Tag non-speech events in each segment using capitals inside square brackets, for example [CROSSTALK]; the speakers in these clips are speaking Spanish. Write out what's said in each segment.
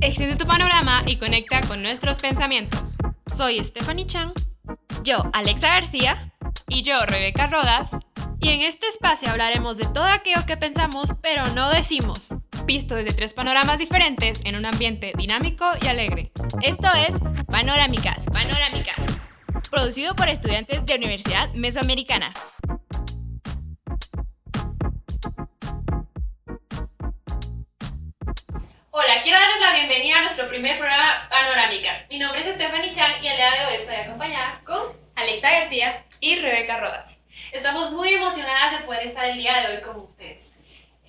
Extiende tu panorama y conecta con nuestros pensamientos. Soy Stephanie Chan. Yo, Alexa García. Y yo, Rebeca Rodas. Y en este espacio hablaremos de todo aquello que pensamos, pero no decimos. Visto desde tres panoramas diferentes en un ambiente dinámico y alegre. Esto es Panorámicas, Panorámicas. Producido por estudiantes de Universidad Mesoamericana. Hola, quiero darles la bienvenida a nuestro primer programa Panorámicas. Mi nombre es Stephanie Chan y el día de hoy estoy acompañada con Alexa García y Rebeca Rodas. Estamos muy emocionadas de poder estar el día de hoy con ustedes.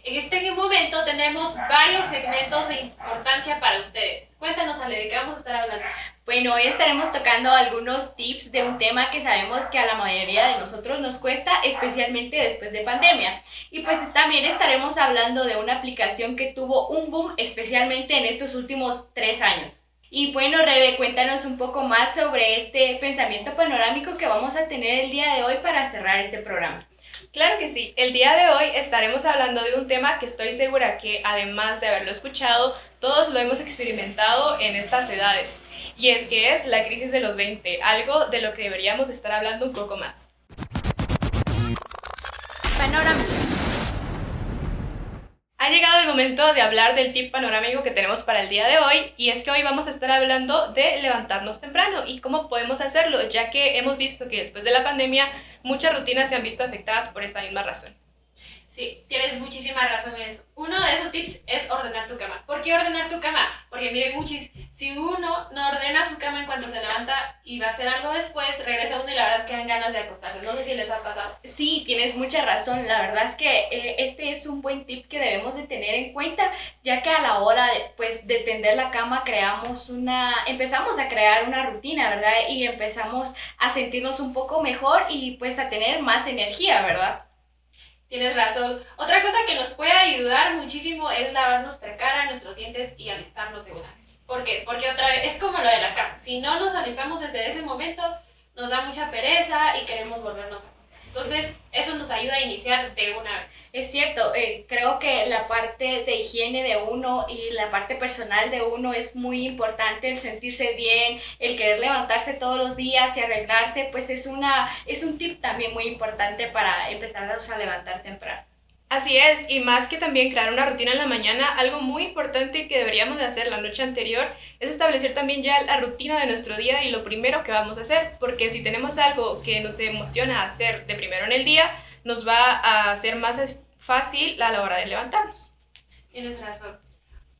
En este momento tendremos varios segmentos de importancia para ustedes. Cuéntanos, Ale, ¿de qué vamos a estar hablando? Bueno, hoy estaremos tocando algunos tips de un tema que sabemos que a la mayoría de nosotros nos cuesta, especialmente después de pandemia. Y pues también estaremos hablando de una aplicación que tuvo un boom, especialmente en estos últimos tres años. Y bueno, Rebe, cuéntanos un poco más sobre este pensamiento panorámico que vamos a tener el día de hoy para cerrar este programa. Claro que sí, el día de hoy estaremos hablando de un tema que estoy segura que además de haberlo escuchado, todos lo hemos experimentado en estas edades, y es que es la crisis de los 20, algo de lo que deberíamos estar hablando un poco más. Ha llegado el momento de hablar del tip panorámico que tenemos para el día de hoy y es que hoy vamos a estar hablando de levantarnos temprano y cómo podemos hacerlo, ya que hemos visto que después de la pandemia muchas rutinas se han visto afectadas por esta misma razón. Sí, tienes muchísima razón en eso. Uno de esos tips es ordenar tu cama. ¿Por qué ordenar tu cama? Porque miren, muchis, si uno no ordena su cama en cuanto se levanta y va a hacer algo después, regresa uno y la verdad es que dan ganas de acostarse. No sé si les ha pasado. Sí, tienes mucha razón. La verdad es que eh, este es un buen tip que debemos de tener en cuenta, ya que a la hora de, pues, de tender la cama creamos una, empezamos a crear una rutina, ¿verdad? Y empezamos a sentirnos un poco mejor y pues a tener más energía, ¿verdad? Tienes razón. Otra cosa que nos puede ayudar muchísimo es lavar nuestra cara, nuestros dientes y alistarnos de una vez. ¿Por qué? Porque otra vez es como lo de la cama. Si no nos alistamos desde ese momento, nos da mucha pereza y queremos volvernos a entonces, eso nos ayuda a iniciar de una vez. Es cierto, eh, creo que la parte de higiene de uno y la parte personal de uno es muy importante, el sentirse bien, el querer levantarse todos los días y arreglarse, pues es, una, es un tip también muy importante para empezar a levantar temprano. Así es, y más que también crear una rutina en la mañana, algo muy importante que deberíamos de hacer la noche anterior es establecer también ya la rutina de nuestro día y lo primero que vamos a hacer, porque si tenemos algo que nos emociona hacer de primero en el día, nos va a hacer más fácil a la hora de levantarnos. Tienes razón.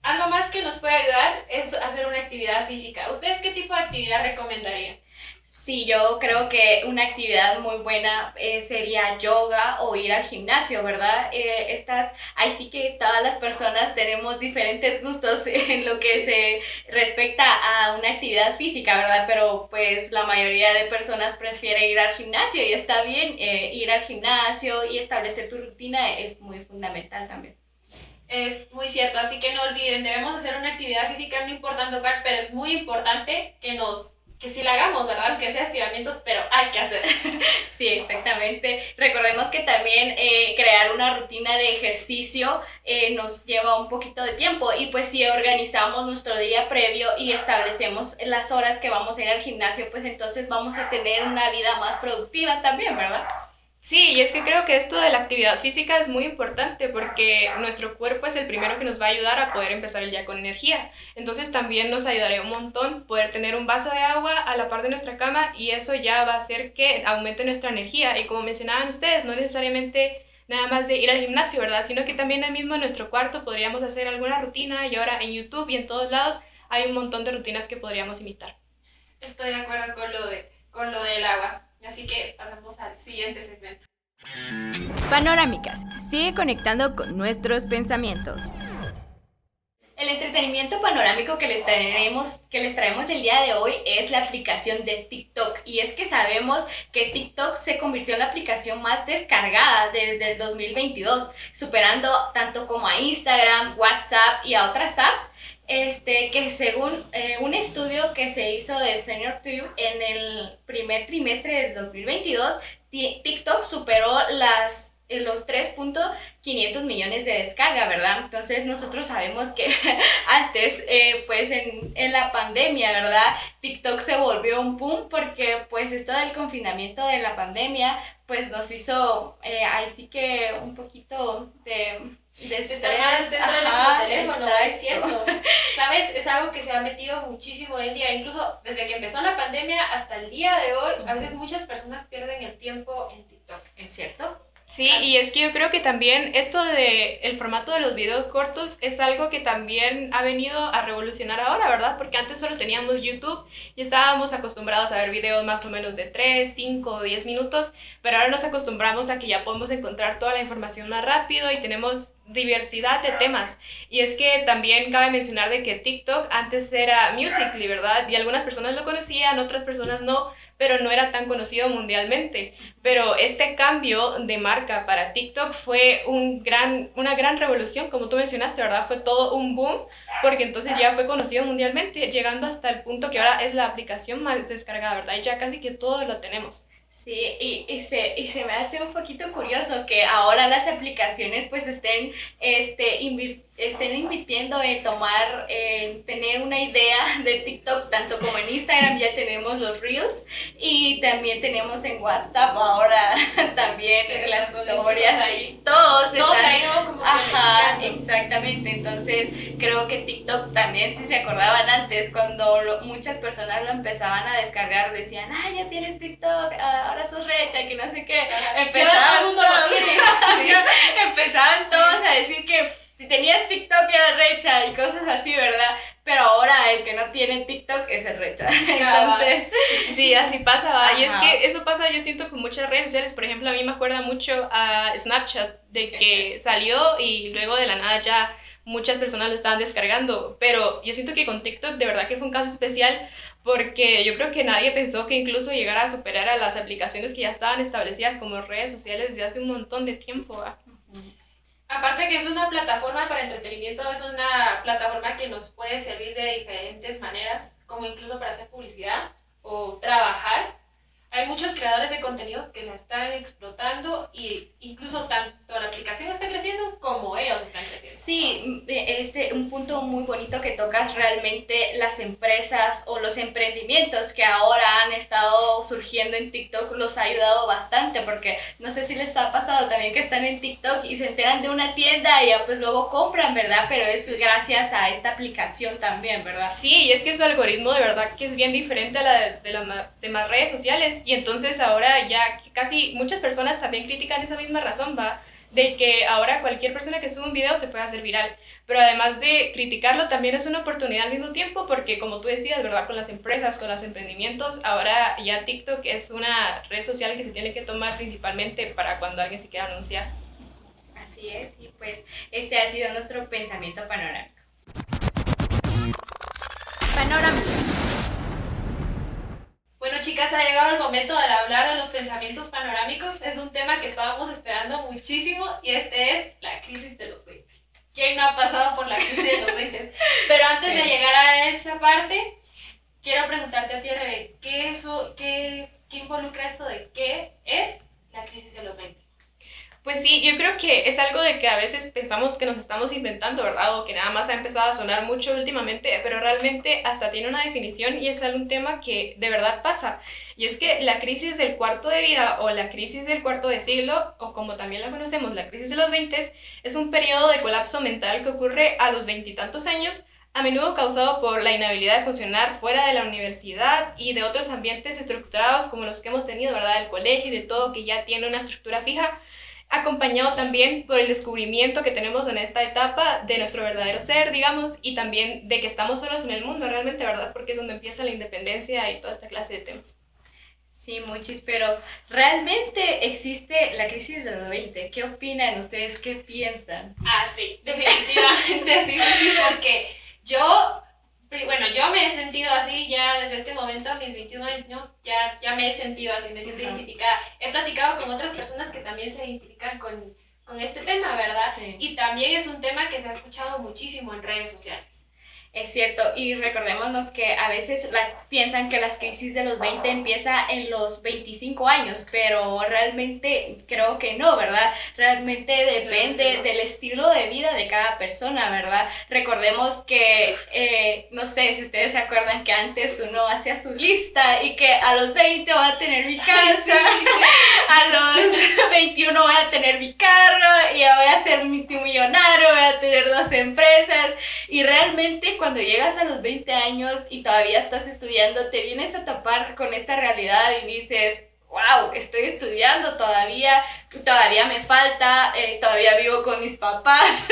Algo más que nos puede ayudar es hacer una actividad física. ¿Ustedes qué tipo de actividad recomendarían? Sí, yo creo que una actividad muy buena eh, sería yoga o ir al gimnasio, ¿verdad? Eh, estas, ahí sí que todas las personas tenemos diferentes gustos [LAUGHS] en lo que se respecta a una actividad física, ¿verdad? Pero pues la mayoría de personas prefiere ir al gimnasio y está bien, eh, ir al gimnasio y establecer tu rutina es muy fundamental también. Es muy cierto, así que no olviden, debemos hacer una actividad física, no importa tocar, pero es muy importante que nos que sí la hagamos, ¿verdad? Que sea estiramientos, pero hay que hacer. [LAUGHS] sí, exactamente. Recordemos que también eh, crear una rutina de ejercicio eh, nos lleva un poquito de tiempo y pues si organizamos nuestro día previo y establecemos las horas que vamos a ir al gimnasio, pues entonces vamos a tener una vida más productiva también, ¿verdad? Sí, y es que creo que esto de la actividad física es muy importante porque nuestro cuerpo es el primero que nos va a ayudar a poder empezar el día con energía. Entonces también nos ayudaría un montón poder tener un vaso de agua a la par de nuestra cama y eso ya va a hacer que aumente nuestra energía. Y como mencionaban ustedes, no necesariamente nada más de ir al gimnasio, ¿verdad? Sino que también ahí mismo en nuestro cuarto podríamos hacer alguna rutina y ahora en YouTube y en todos lados hay un montón de rutinas que podríamos imitar. Estoy de acuerdo con lo, de, con lo del agua. Así que pasamos al siguiente segmento. Panorámicas, sigue conectando con nuestros pensamientos. El entretenimiento panorámico que les, traemos, que les traemos el día de hoy es la aplicación de TikTok. Y es que sabemos que TikTok se convirtió en la aplicación más descargada desde el 2022, superando tanto como a Instagram, WhatsApp y a otras apps este, que según eh, un estudio que se hizo de Senior Tube en el primer trimestre del 2022, TikTok superó las, eh, los 3.500 millones de descarga, ¿verdad? Entonces nosotros sabemos que [LAUGHS] antes, eh, pues en, en, la pandemia, ¿verdad? TikTok se volvió un boom porque pues esto del confinamiento de la pandemia pues nos hizo eh, ahí sí que un poquito de... Estar más dentro de nuestro teléfono, es cierto. ¿Sabes? Es algo que se ha metido muchísimo hoy en día. Incluso desde que empezó la pandemia hasta el día de hoy, a veces muchas personas pierden el tiempo en TikTok. ¿Es cierto? Sí, y es que yo creo que también esto de el formato de los videos cortos es algo que también ha venido a revolucionar ahora, ¿verdad? Porque antes solo teníamos YouTube y estábamos acostumbrados a ver videos más o menos de 3, 5 o 10 minutos, pero ahora nos acostumbramos a que ya podemos encontrar toda la información más rápido y tenemos diversidad de temas. Y es que también cabe mencionar de que TikTok antes era Musical.ly, ¿verdad? Y algunas personas lo conocían, otras personas no, pero no era tan conocido mundialmente. Pero este cambio de marca para TikTok fue un gran, una gran revolución, como tú mencionaste, ¿verdad? Fue todo un boom, porque entonces ya fue conocido mundialmente, llegando hasta el punto que ahora es la aplicación más descargada, ¿verdad? Y ya casi que todos lo tenemos. Sí, y, y, se, y se me hace un poquito curioso que ahora las aplicaciones pues estén este, estén invirtiendo en tomar, en tener una idea de TikTok, tanto como en Instagram ya tenemos los Reels y también tenemos en WhatsApp ahora [LAUGHS] también las historias ahí. Todos, todos están, como Ajá, exactamente. Entonces creo que TikTok también, si se acordaban antes, cuando muchas personas lo empezaban a descargar, decían, ah, ya tienes TikTok, ahora sos recha, que no sé qué. Empezaban, empezaban todos a decir que si tenías TikTok era recha y cosas así, ¿verdad? Pero ahora el que no tiene TikTok es el recha. [LAUGHS] Entonces, sí, así pasa, ¿va? Y es que eso pasa, yo siento, con muchas redes sociales. Por ejemplo, a mí me acuerda mucho a Snapchat, de que salió y luego de la nada ya muchas personas lo estaban descargando. Pero yo siento que con TikTok de verdad que fue un caso especial porque yo creo que nadie pensó que incluso llegara a superar a las aplicaciones que ya estaban establecidas como redes sociales desde hace un montón de tiempo. ¿va? Aparte que es una plataforma para entretenimiento, es una plataforma que nos puede servir de diferentes maneras, como incluso para hacer publicidad o trabajar hay muchos creadores de contenidos que la están explotando y incluso tanto la aplicación está creciendo como ellos están creciendo. Sí, un punto muy bonito que tocas realmente las empresas o los emprendimientos que ahora han estado surgiendo en TikTok los ha ayudado bastante porque no sé si les ha pasado también que están en TikTok y se enteran de una tienda y ya pues luego compran, ¿verdad? Pero es gracias a esta aplicación también, ¿verdad? Sí, y es que su algoritmo de verdad que es bien diferente a la de, de las demás redes sociales y entonces ahora ya casi muchas personas también critican esa misma razón, ¿va? De que ahora cualquier persona que sube un video se puede hacer viral. Pero además de criticarlo, también es una oportunidad al mismo tiempo porque como tú decías, ¿verdad? Con las empresas, con los emprendimientos, ahora ya TikTok es una red social que se tiene que tomar principalmente para cuando alguien se quiera anunciar. Así es, y pues este ha sido nuestro pensamiento panorámico. Panorámico. Bueno, chicas, ha llegado el momento de hablar de los pensamientos panorámicos. Es un tema que estábamos esperando muchísimo y este es la crisis de los 20. ¿Quién no ha pasado por la crisis de los 20? [LAUGHS] Pero antes de llegar a esa parte, quiero preguntarte a ti, Rebe, ¿qué, eso, qué, ¿qué involucra esto de qué es la crisis de los 20? Pues sí, yo creo que es algo de que a veces pensamos que nos estamos inventando, ¿verdad? O que nada más ha empezado a sonar mucho últimamente, pero realmente hasta tiene una definición y es un tema que de verdad pasa. Y es que la crisis del cuarto de vida o la crisis del cuarto de siglo, o como también la conocemos, la crisis de los 20, es un periodo de colapso mental que ocurre a los veintitantos años a menudo causado por la inhabilidad de funcionar fuera de la universidad y de otros ambientes estructurados como los que hemos tenido, ¿verdad? El colegio y de todo que ya tiene una estructura fija acompañado también por el descubrimiento que tenemos en esta etapa de nuestro verdadero ser, digamos, y también de que estamos solos en el mundo realmente, ¿verdad? Porque es donde empieza la independencia y toda esta clase de temas. Sí, muchis, pero ¿realmente existe la crisis de los 20? ¿Qué opinan ustedes? ¿Qué piensan? Ah, sí, definitivamente sí, muchis, porque yo bueno, yo me he sentido así ya desde este momento, a mis 21 años, ya, ya me he sentido así, me siento identificada. He platicado con otras personas que también se identifican con, con este tema, ¿verdad? Y también es un tema que se ha escuchado muchísimo en redes sociales. Es cierto, y recordémonos que a veces la, piensan que las crisis de los 20 empieza en los 25 años, pero realmente creo que no, ¿verdad? Realmente depende del estilo de vida de cada persona, ¿verdad? Recordemos que, eh, no sé si ustedes se acuerdan que antes uno hacía su lista y que a los 20 voy a tener mi casa, [LAUGHS] a los 21 voy a tener mi carro y voy a ser multimillonario, voy a tener dos empresas y realmente cuando llegas a los 20 años y todavía estás estudiando, te vienes a tapar con esta realidad y dices, wow, estoy estudiando todavía, todavía me falta, eh, todavía vivo con mis papás.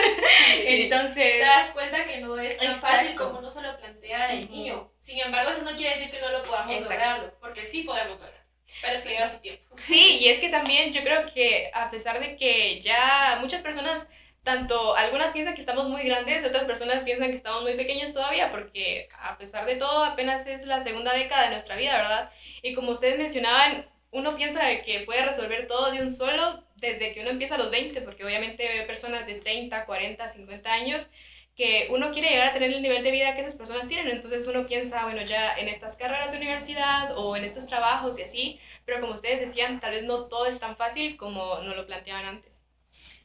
Entonces... Te das cuenta que no es tan fácil como no se lo plantea el niño. Sin embargo, eso no quiere decir que no lo podamos lograr, porque sí podemos lograr. Pero es que lleva su tiempo. Sí, y es que también yo creo que a pesar de que ya muchas personas tanto algunas piensan que estamos muy grandes, otras personas piensan que estamos muy pequeños todavía, porque a pesar de todo apenas es la segunda década de nuestra vida, ¿verdad? Y como ustedes mencionaban, uno piensa que puede resolver todo de un solo desde que uno empieza a los 20, porque obviamente ve personas de 30, 40, 50 años que uno quiere llegar a tener el nivel de vida que esas personas tienen, entonces uno piensa, bueno, ya en estas carreras de universidad o en estos trabajos y así, pero como ustedes decían, tal vez no todo es tan fácil como nos lo planteaban antes.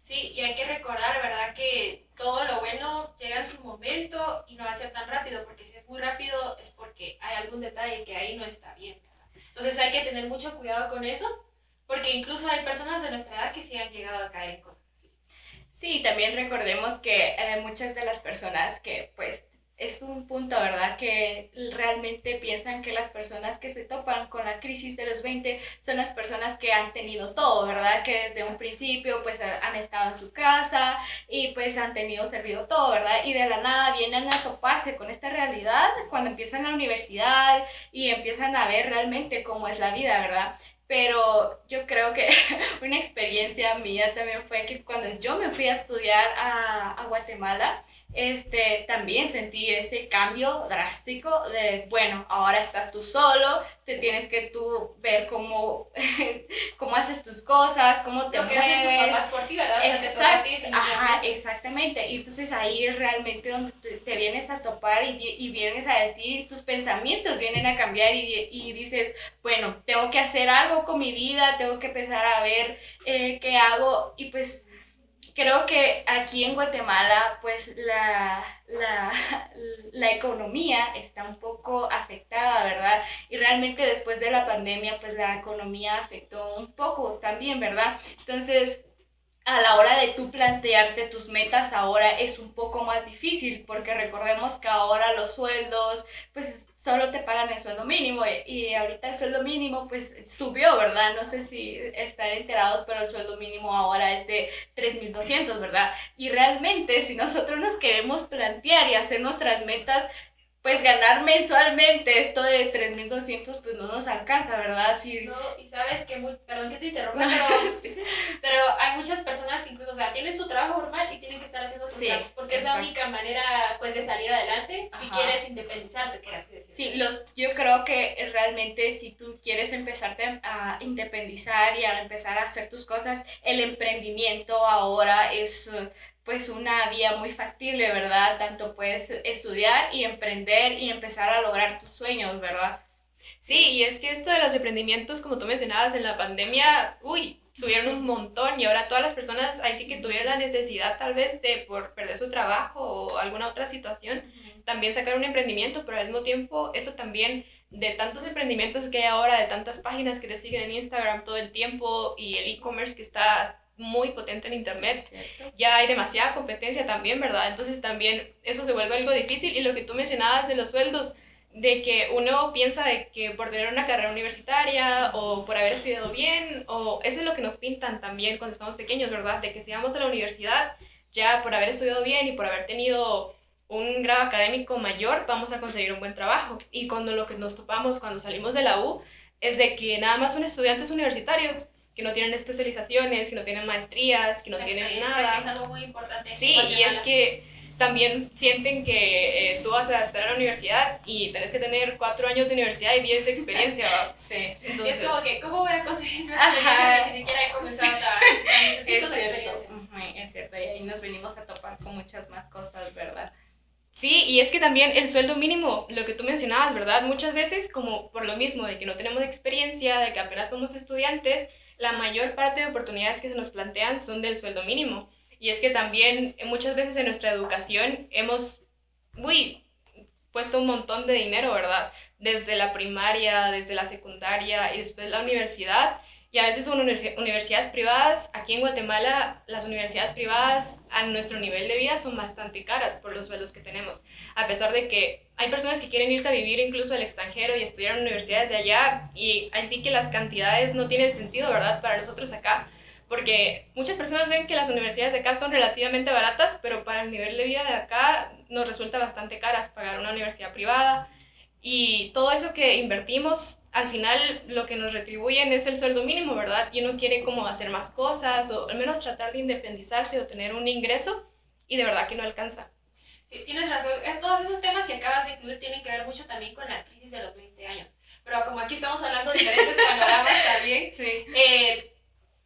Sí, y hay que recordar, ¿verdad? Que todo lo bueno llega en su momento y no va a ser tan rápido, porque si es muy rápido es porque hay algún detalle que ahí no está bien. Entonces hay que tener mucho cuidado con eso, porque incluso hay personas de nuestra edad que sí han llegado a caer en cosas así. Sí, también recordemos que eh, muchas de las personas que pues es un punto, ¿verdad? Que realmente piensan que las personas que se topan con la crisis de los 20 son las personas que han tenido todo, ¿verdad? Que desde un principio pues han estado en su casa y pues han tenido servido todo, ¿verdad? Y de la nada vienen a toparse con esta realidad cuando empiezan la universidad y empiezan a ver realmente cómo es la vida, ¿verdad? Pero yo creo que [LAUGHS] una experiencia mía también fue que cuando yo me fui a estudiar a, a Guatemala, este, también sentí ese cambio drástico de, bueno, ahora estás tú solo, te tienes que tú ver cómo, [LAUGHS] cómo haces tus cosas, cómo te Lo que mueves. hacen tus papás por ti, ¿verdad? Exacto, Ajá, ajá, exactamente. Y entonces ahí es realmente donde te, te vienes a topar y, y, vienes a decir, tus pensamientos vienen a cambiar y, y, dices, bueno, tengo que hacer algo con mi vida, tengo que empezar a ver eh, qué hago. Y pues creo que aquí en Guatemala, pues la, la, [LAUGHS] la, economía está un poco afectada, ¿verdad? Y realmente después de la pandemia, pues la economía afectó un poco también, ¿verdad? Entonces, a la hora de tú plantearte tus metas ahora es un poco más difícil porque recordemos que ahora los sueldos pues solo te pagan el sueldo mínimo y, ahorita el sueldo mínimo pues subió, ¿verdad? No sé si están enterados, pero el sueldo mínimo ahora es de 3.200, ¿verdad? Y realmente si nosotros nos queremos plantear y hacer nuestras metas, pues ganar mensualmente esto de 3.200 pues no nos alcanza, ¿verdad? Sí. No, y sabes que, muy, perdón que te interrumpa, pero, [LAUGHS] pero hay muchas personas que incluso, o sea, tienen su trabajo normal y tienen que estar haciendo sus sí, porque es la única manera, pues, de salir adelante si quieres independizarte, por así decirlo. Sí, los, yo creo que realmente si tú quieres empezarte a independizar y a empezar a hacer tus cosas, el emprendimiento ahora es pues una vía muy factible, ¿verdad? Tanto puedes estudiar y emprender y empezar a lograr tus sueños, ¿verdad? Sí, y es que esto de los emprendimientos, como tú mencionabas, en la pandemia, uy, subieron un montón y ahora todas las personas ahí sí que tuvieron la necesidad tal vez de por perder su trabajo o alguna otra situación, también sacar un emprendimiento, pero al mismo tiempo esto también de tantos emprendimientos que hay ahora, de tantas páginas que te siguen en Instagram todo el tiempo y el e-commerce que está muy potente en Internet. Ya hay demasiada competencia también, ¿verdad? Entonces también eso se vuelve algo difícil y lo que tú mencionabas de los sueldos, de que uno piensa de que por tener una carrera universitaria o por haber estudiado bien, o eso es lo que nos pintan también cuando estamos pequeños, ¿verdad? De que si vamos a la universidad, ya por haber estudiado bien y por haber tenido un grado académico mayor, vamos a conseguir un buen trabajo. Y cuando lo que nos topamos cuando salimos de la U es de que nada más son estudiantes universitarios que no tienen especializaciones, que no tienen maestrías, que no tienen nada. Que es algo muy importante. Sí, y es que también sienten que eh, tú vas a estar en la universidad y tienes que tener cuatro años de universidad y diez de experiencia. [LAUGHS] sí. Entonces, es como que, ¿cómo voy a conseguir esa experiencia si ni siquiera he comenzado a trabajar? O sea, necesito es cierto. es cierto, y ahí nos venimos a topar con muchas más cosas, ¿verdad? Sí, y es que también el sueldo mínimo, lo que tú mencionabas, ¿verdad? Muchas veces, como por lo mismo de que no tenemos experiencia, de que apenas somos estudiantes, la mayor parte de oportunidades que se nos plantean son del sueldo mínimo. Y es que también muchas veces en nuestra educación hemos, uy, puesto un montón de dinero, ¿verdad? Desde la primaria, desde la secundaria y después la universidad. Y a veces son universidades privadas. Aquí en Guatemala, las universidades privadas a nuestro nivel de vida son bastante caras por los sueldos que tenemos. A pesar de que hay personas que quieren irse a vivir incluso al extranjero y estudiar en universidades de allá. Y así que las cantidades no tienen sentido, ¿verdad? Para nosotros acá porque muchas personas ven que las universidades de acá son relativamente baratas, pero para el nivel de vida de acá nos resulta bastante caras pagar una universidad privada y todo eso que invertimos, al final lo que nos retribuyen es el sueldo mínimo, ¿verdad? Y uno quiere como hacer más cosas o al menos tratar de independizarse o tener un ingreso y de verdad que no alcanza. Sí, tienes razón. Eh, todos esos temas que acabas de incluir tienen que ver mucho también con la crisis de los 20 años. Pero como aquí estamos hablando de diferentes panoramas también, [LAUGHS] sí. eh,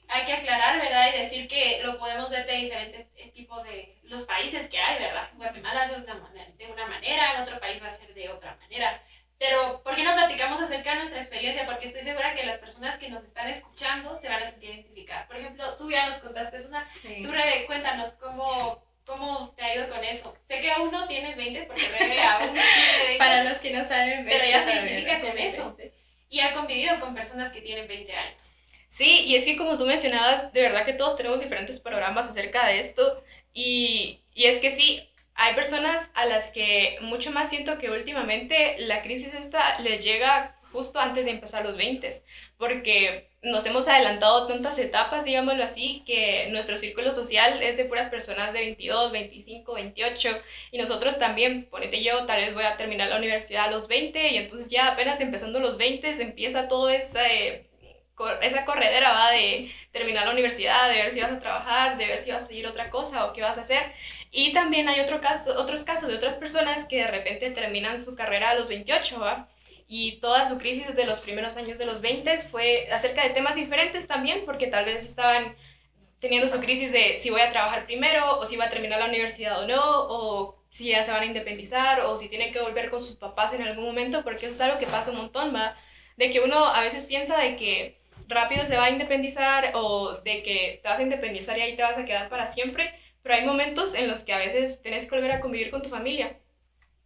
hay que aclarar, ¿verdad? Y decir que lo podemos ver de diferentes eh, tipos de los países que hay, ¿verdad? Guatemala es de una, manera, de una manera, en otro país va a ser de otra manera. Pero, ¿por qué no platicamos acerca de nuestra experiencia? Porque estoy segura que las personas que nos están escuchando se van a sentir identificadas. Por ejemplo, tú ya nos contaste una... Tú, Rebe, cuéntanos cómo, cómo te ha ido con eso. Sé que aún no tienes 20, porque Rebe [LAUGHS] aún no tiene 20. Para los que no saben, pero ya se identifica con eso. Y ha convivido con personas que tienen 20 años. Sí, y es que como tú mencionabas, de verdad que todos tenemos diferentes programas acerca de esto y, y es que sí, hay personas a las que mucho más siento que últimamente la crisis esta les llega justo antes de empezar los 20, porque nos hemos adelantado tantas etapas, digámoslo así, que nuestro círculo social es de puras personas de 22, 25, 28, y nosotros también, ponete yo, tal vez voy a terminar la universidad a los 20, y entonces ya apenas empezando los 20 empieza todo ese esa corredera va de terminar la universidad, de ver si vas a trabajar, de ver si vas a seguir otra cosa o qué vas a hacer. Y también hay otro caso, otros casos de otras personas que de repente terminan su carrera a los 28, ¿va? Y toda su crisis desde los primeros años de los 20 fue acerca de temas diferentes también, porque tal vez estaban teniendo su crisis de si voy a trabajar primero, o si va a terminar la universidad o no, o si ya se van a independizar, o si tienen que volver con sus papás en algún momento, porque eso es algo que pasa un montón, ¿va? De que uno a veces piensa de que rápido se va a independizar o de que te vas a independizar y ahí te vas a quedar para siempre, pero hay momentos en los que a veces tienes que volver a convivir con tu familia.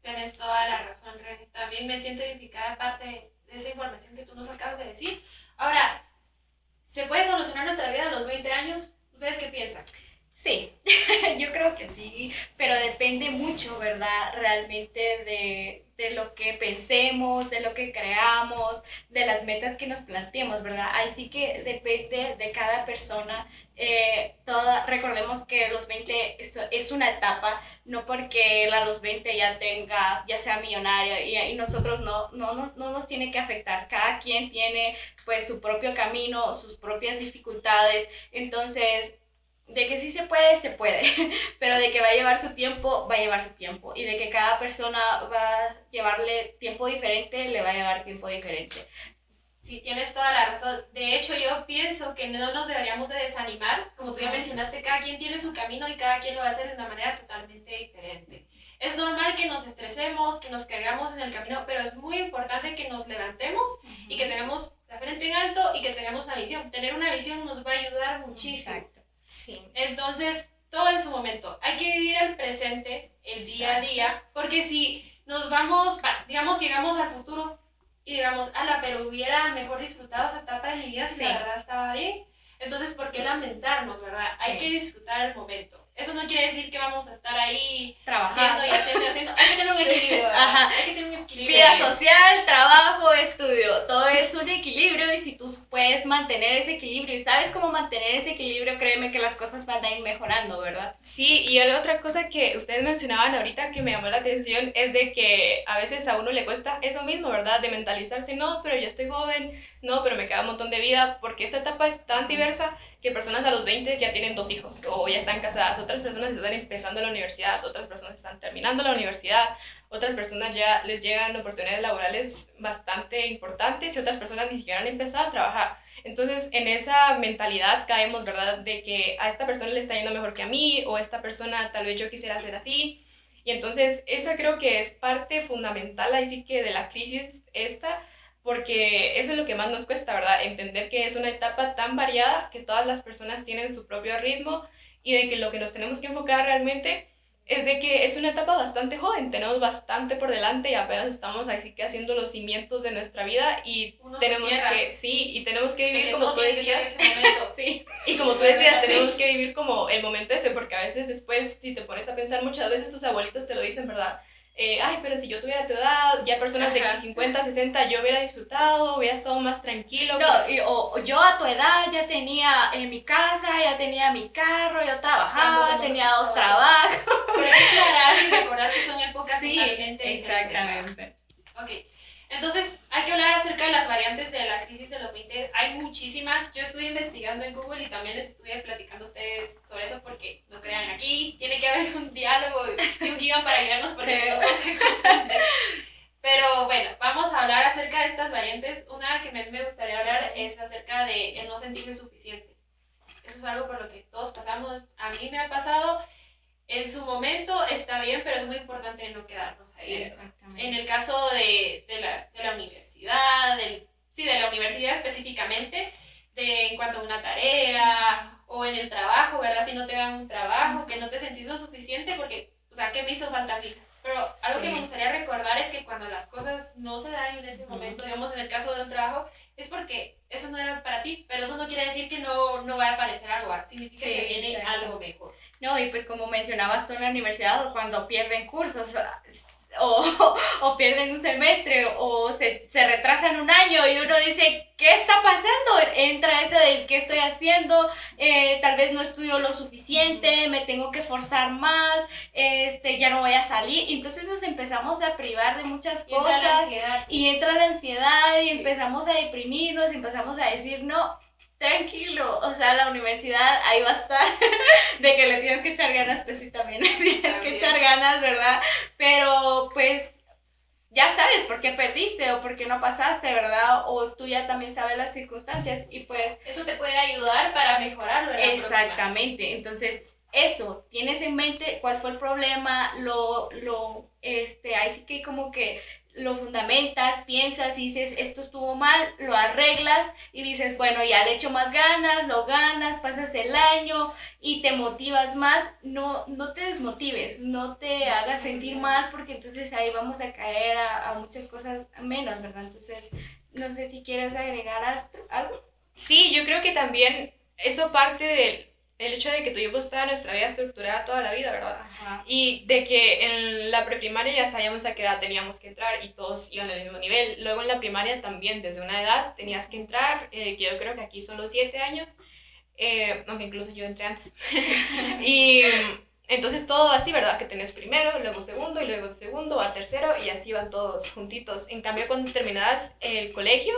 Tienes toda la razón, También me siento identificada parte de esa información que tú nos acabas de decir. Ahora, ¿se puede solucionar nuestra vida a los 20 años? ¿Ustedes qué piensan? Sí, [LAUGHS] yo creo que sí, pero depende mucho, ¿verdad? Realmente de, de, lo que pensemos, de lo que creamos, de las metas que nos planteemos, ¿verdad? Así que depende de cada persona. Eh, toda, recordemos que los 20 es, una etapa, no porque a los 20 ya tenga, ya sea millonario y, y nosotros no, no, no, no nos tiene que afectar. Cada quien tiene pues su propio camino, sus propias dificultades. Entonces, de que sí se puede, se puede, [LAUGHS] pero de que va a llevar su tiempo, va a llevar su tiempo. Y de que cada persona va a llevarle tiempo diferente, le va a llevar tiempo diferente. Sí, tienes toda la razón. De hecho, yo pienso que no nos deberíamos de desanimar. Como tú ya mencionaste, cada quien tiene su camino y cada quien lo va a hacer de una manera totalmente diferente. Es normal que nos estresemos, que nos caigamos en el camino, pero es muy importante que nos levantemos y que tengamos la frente en alto y que tengamos una visión. Tener una visión nos va a ayudar muchísimo. Sí. Entonces, todo en su momento. Hay que vivir el presente, el día a día, porque si nos vamos, digamos llegamos al futuro y digamos, ala, pero hubiera mejor disfrutado esa etapa de mi vida si la verdad estaba bien. Entonces, ¿por qué lamentarnos, verdad? Hay que disfrutar el momento. Eso no quiere decir que vamos a estar ahí trabajando y haciendo y haciendo. Hay que tener un [LAUGHS] equilibrio. Ajá. Hay que tener un equilibrio. Vida social, trabajo, estudio. Todo es un equilibrio y si tú puedes mantener ese equilibrio y sabes cómo mantener ese equilibrio, créeme que las cosas van a ir mejorando, ¿verdad? Sí, y la otra cosa que ustedes mencionaban ahorita que me llamó la atención es de que a veces a uno le cuesta eso mismo, ¿verdad? De mentalizarse, no, pero yo estoy joven, no, pero me queda un montón de vida, porque esta etapa es tan diversa que personas a los 20 ya tienen dos hijos o ya están casadas, otras personas están empezando la universidad, otras personas están terminando la universidad, otras personas ya les llegan oportunidades laborales bastante importantes y otras personas ni siquiera han empezado a trabajar. Entonces, en esa mentalidad caemos, ¿verdad? De que a esta persona le está yendo mejor que a mí o esta persona tal vez yo quisiera ser así. Y entonces esa creo que es parte fundamental, ahí sí que de la crisis esta, porque eso es lo que más nos cuesta, ¿verdad? Entender que es una etapa tan variada, que todas las personas tienen su propio ritmo y de que lo que nos tenemos que enfocar realmente es de que es una etapa bastante joven, tenemos bastante por delante y apenas estamos así que haciendo los cimientos de nuestra vida y tenemos que, sí, y tenemos que vivir como tú decías, [LAUGHS] sí, y como tú decías, tenemos que vivir como el momento ese, porque a veces después, si te pones a pensar, muchas veces tus abuelitos te lo dicen, ¿verdad? Eh, ay, pero si yo tuviera tu edad, ya personas de 50, 60, yo hubiera disfrutado, hubiera estado más tranquilo. No, y, o, yo a tu edad ya tenía en mi casa, ya tenía mi carro, yo trabajaba, tenía dos trabajos. Pero aclarar y recordar que son épocas sí, totalmente Exactamente. Ok. Entonces, hay que hablar acerca de las variantes de la crisis de los 20. Hay muchísimas. Yo estuve investigando en Google y también les estuve platicando a ustedes sobre eso porque no crean aquí. Tiene que haber un diálogo y un guion para guiarnos por eso no se confunde. Pero bueno, vamos a hablar acerca de estas variantes. Una que me, me gustaría hablar es acerca de el no sentirse suficiente. Eso es algo por lo que todos pasamos. A mí me ha pasado en su momento está bien, pero es muy importante no quedarnos ahí. En el caso de, de, la, de la, universidad, del, sí, de la universidad específicamente, de en cuanto a una tarea o en el trabajo, ¿verdad? Si no te dan un trabajo, que no te sentís lo suficiente porque, o sea, ¿qué me hizo falta a mí? Pero algo que me gustaría recordar es que cuando las cosas no se dan en ese momento, digamos en el caso de un trabajo, es porque eso no era para ti, pero eso no quiere decir que no, no va a aparecer algo, significa que viene algo mejor. No, y pues como mencionabas tú en la universidad, cuando pierden cursos, o, o, pierden un semestre o se, se, retrasan un año y uno dice, ¿qué está pasando? Entra eso de qué estoy haciendo, eh, tal vez no estudio lo suficiente, me tengo que esforzar más, este, ya no voy a salir. Entonces nos empezamos a privar de muchas cosas y entra la ansiedad y empezamos a deprimirnos, y empezamos a decir, no, tranquilo, o sea, la universidad ahí va a estar, [LAUGHS] de que le tienes que echar ganas, pues sí, también tienes que echar ganas, ¿verdad? Pero pues ya sabes por qué perdiste o por qué no pasaste, ¿verdad? O tú ya también sabes las circunstancias y pues... Eso te puede ayudar para mejorarlo. exactamente, entonces eso, tienes en mente cuál fue el problema, lo, lo, este, ahí sí que como que lo fundamentas, piensas dices, esto estuvo mal, lo arreglas y dices, bueno, ya le echo más ganas, lo ganas, pasas el año y te motivas más, no, no te desmotives, no te hagas sentir mal porque entonces ahí vamos a caer a, muchas cosas menos, ¿verdad? Entonces, no sé si quieres agregar algo. Sí, yo creo que también eso parte del el hecho de que tu pues estaba nuestra vida estructurada toda la vida, ¿verdad? Y de que en la preprimaria ya sabíamos a qué edad teníamos que entrar y todos iban al mismo nivel. Luego en la primaria también, desde una edad tenías que entrar, eh, que yo creo que aquí son los siete años, eh, aunque incluso yo entré antes. [LAUGHS] y entonces todo así, ¿verdad? Que tenés primero, luego segundo y luego segundo a tercero y así van todos juntitos. En cambio, cuando terminabas el colegio,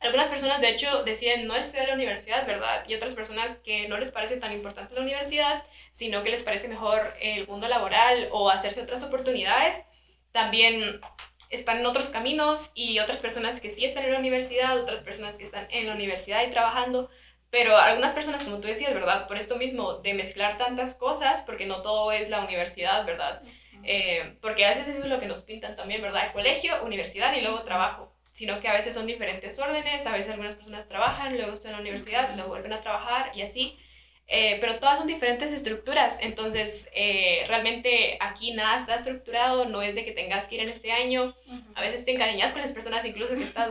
algunas personas, de hecho, deciden no estudiar en la universidad, ¿verdad? Y otras personas que no les parece tan importante la universidad, sino que les parece mejor el mundo laboral o hacerse otras oportunidades, también están en otros caminos y otras personas que sí están en la universidad, otras personas que están en la universidad y trabajando, pero algunas personas, como tú decías, ¿verdad? Por esto mismo, de mezclar tantas cosas, porque no todo es la universidad, ¿verdad? Eh, porque a veces eso es lo que nos pintan también, ¿verdad? Colegio, universidad y luego trabajo sino que a veces son diferentes órdenes, a veces algunas personas trabajan, luego están en la universidad, luego vuelven a trabajar y así, eh, pero todas son diferentes estructuras, entonces eh, realmente aquí nada está estructurado, no es de que tengas que ir en este año, a veces te encariñas con las personas incluso que estás,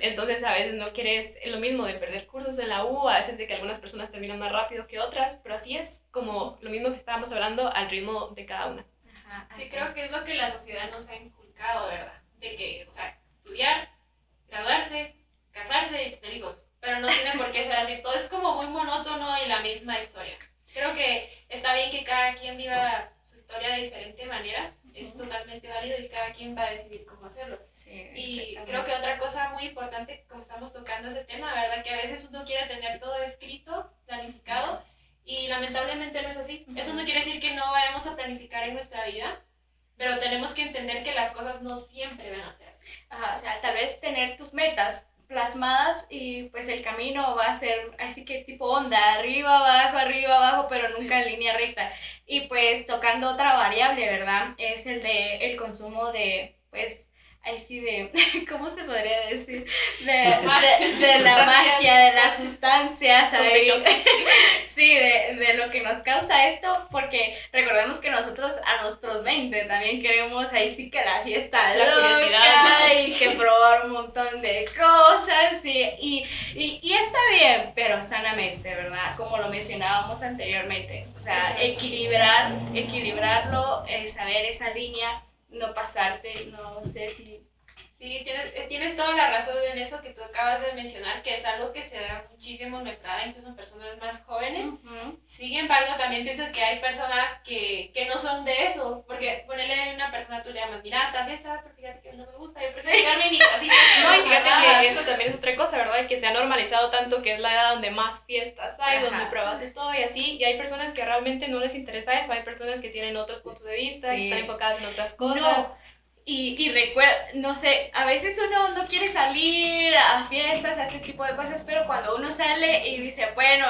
entonces a veces no quieres lo mismo de perder cursos en la U, a veces de que algunas personas terminan más rápido que otras, pero así es como lo mismo que estábamos hablando al ritmo de cada una. sí, creo que es lo que la sociedad nos ha inculcado, ¿verdad? De que, o sea, estudiar, graduarse, casarse y tener hijos. Pero no tiene por qué ser así. Todo es como muy monótono y la misma historia. Creo que está bien que cada quien viva su historia de diferente manera. Es totalmente válido y cada quien va a decidir cómo hacerlo. y creo que otra cosa muy importante, como estamos tocando ese tema, ¿verdad? Que a veces uno quiere tener todo escrito, planificado, y lamentablemente no es así. Eso no quiere decir que no vayamos a planificar en nuestra vida, pero tenemos que entender que las cosas no siempre van a ser. Ajá, o sea, tal vez tener tus metas plasmadas y pues el camino va a ser así que tipo onda, arriba, abajo, arriba, abajo, pero nunca en línea recta. Y pues tocando otra variable, ¿verdad? Es el de el consumo de pues ahí sí de, [LAUGHS] ¿cómo se podría decir? De, de, la magia, de las sustancias. [LAUGHS] sí, de, de, lo que nos causa esto, porque recordemos que nosotros a nuestros 20 también queremos ahí sí que la fiesta la curiosidad y que probar un montón de cosas y, y, y, y, está bien, pero sanamente, ¿verdad? Como lo mencionábamos anteriormente, o sea, equilibrar, equilibrarlo, eh, saber esa línea no pasarte, no sé si... Sí, tienes, eh, tienes toda la razón en eso que tú acabas de mencionar, que es algo que se da muchísimo en nuestra edad, incluso en personas más jóvenes. Sin embargo, también pienso que hay personas que, que no son de eso, porque ponerle a una persona, tú le llamas, mira, esta fiesta, pero fíjate que no me gusta, yo prefiero quedarme en mi casita. [LAUGHS] No, y fíjate que eso también es otra cosa, ¿verdad? Que se ha normalizado tanto que es la edad donde más fiestas hay, donde pruebas de todo y así, y hay personas que realmente no les interesa eso, hay personas que tienen otros puntos de vista, que están enfocadas en otras cosas. Y, y recuerda, no sé, a veces uno no quiere salir a fiestas, a ese tipo de cosas, pero cuando uno sale y dice, bueno,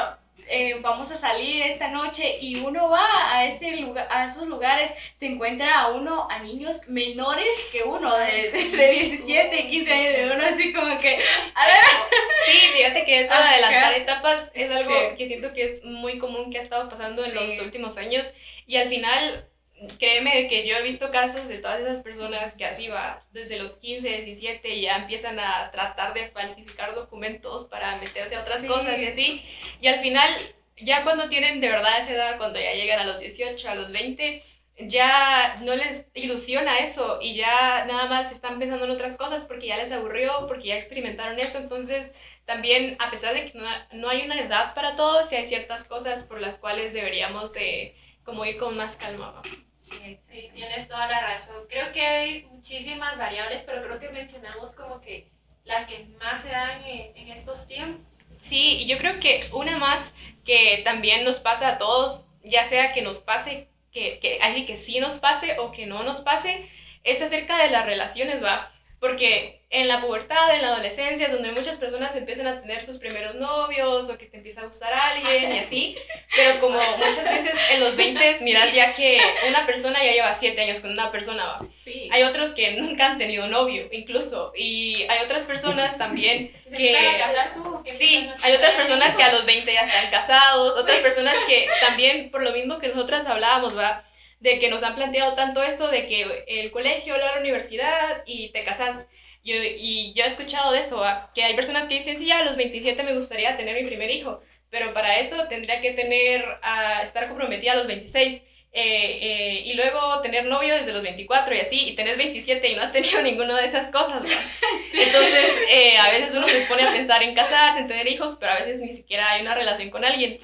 eh, vamos a salir esta noche y uno va a, ese lugar, a esos lugares, se encuentra a uno, a niños menores que uno, de, de 17, 15 años, de uno así como que... Sí, fíjate que eso de adelantar etapas es algo que siento que es muy común que ha estado pasando en los últimos años y al final créeme que yo he visto casos de todas esas personas que así va, desde los 15, 17, y ya empiezan a tratar de falsificar documentos para meterse a otras cosas y así. Y al final, ya cuando tienen de verdad esa edad, cuando ya llegan a los 18, a los 20, ya no les ilusiona eso y ya nada más están pensando en otras cosas porque ya les aburrió, porque ya experimentaron eso. Entonces, también, a pesar de que no, no hay una edad para todo, sí hay ciertas cosas por las cuales deberíamos de como ir con más calma. Sí, tienes toda la razón. Creo que hay muchísimas variables, pero creo que mencionamos como que las que más se dan en, estos tiempos. Sí, y yo creo que una más que también nos pasa a todos, ya sea que nos pase, que, que alguien que sí nos pase o que no nos pase, es acerca de las relaciones, ¿va? Porque en la pubertad, en la adolescencia, es donde muchas personas empiezan a tener sus primeros novios o que te empieza a gustar alguien y así, pero como muchas veces en los 20 miras ya que una persona ya lleva 7 años con una persona, sí. hay otros que nunca han tenido novio incluso, y hay otras personas también que... casar tú? sí, hay otras personas que a los 20 ya están casados, otras personas que también, por lo mismo que nosotras hablábamos, va de que nos han planteado tanto esto de que el colegio, la universidad y te casas yo, y yo he escuchado de eso, que hay personas que dicen, sí, ya a los 27 me gustaría tener mi primer hijo, pero para eso tendría que tener, a estar comprometida a los 26. Eh, eh, y luego tener novio desde los 24 y así, y tenés 27 y no has tenido [LAUGHS] ninguna de esas cosas. [LAUGHS] Entonces, eh, a veces uno se pone a pensar en casarse, en tener hijos, pero a veces ni siquiera hay una relación con alguien.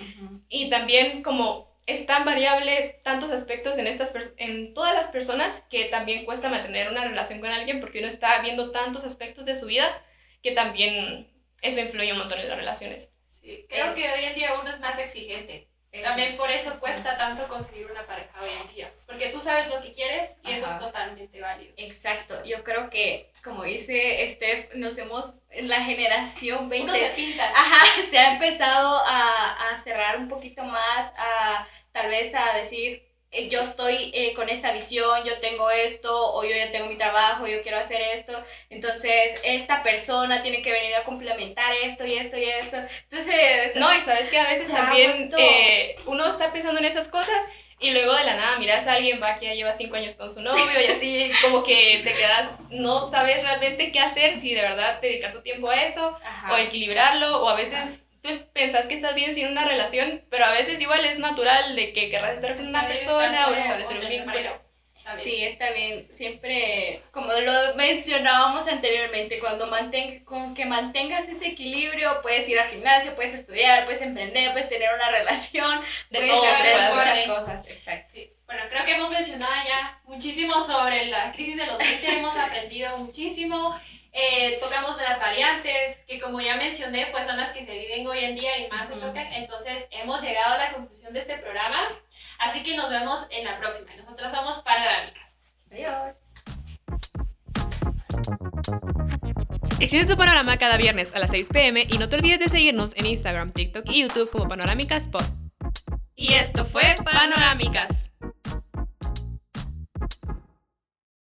Y también como es tan variable tantos aspectos en, estas en todas las personas que también cuesta mantener una relación con alguien porque uno está viendo tantos aspectos de su vida que también eso influye un montón en las relaciones. Sí, creo que hoy en día uno es más exigente. También por eso cuesta tanto conseguir una pareja hoy en día, porque tú sabes lo que quieres y eso es totalmente válido. Exacto, yo creo que, como dice Steph, nos hemos, en la generación 20... Uno se pinta. Ajá, [LAUGHS] se ha empezado a, a cerrar un poquito más, a tal vez a decir, eh, yo estoy eh, con esta visión, yo tengo esto, o yo ya tengo mi trabajo, yo quiero hacer esto, entonces esta persona tiene que venir a complementar esto y esto y esto. Entonces... No, y sabes que a veces también eh, uno está pensando en esas cosas y luego de la nada miras a alguien, va que ya lleva cinco años con su novio y así [LAUGHS] como que te quedas, no sabes realmente qué hacer, si de verdad dedicar tu tiempo a eso o equilibrarlo o a veces tú pensás que estás bien sin una relación, pero a veces igual es natural de que querrás estar con una persona o establecer un vínculo. Sí, está bien. Siempre, como lo mencionábamos anteriormente, cuando manten, con que mantengas ese equilibrio, puedes ir al gimnasio, puedes estudiar, puedes emprender, puedes tener una [LAUGHS] relación, de puedes hacer muchas cosas. Exacto. Sí. Bueno, creo que hemos mencionado ya muchísimo sobre la crisis de los 20, hemos aprendido muchísimo. Eh, tocamos las variantes, que como ya mencioné, pues son las que se viven hoy en día y más se tocan. Entonces, hemos llegado a la conclusión de este programa. Así que nos vemos en la próxima. Nosotros somos Panorámicas. Adiós. Extiende tu panorama cada viernes a las 6 pm y no te olvides de seguirnos en Instagram, TikTok y YouTube como Panorámicas Pod. Y esto fue Panorámicas.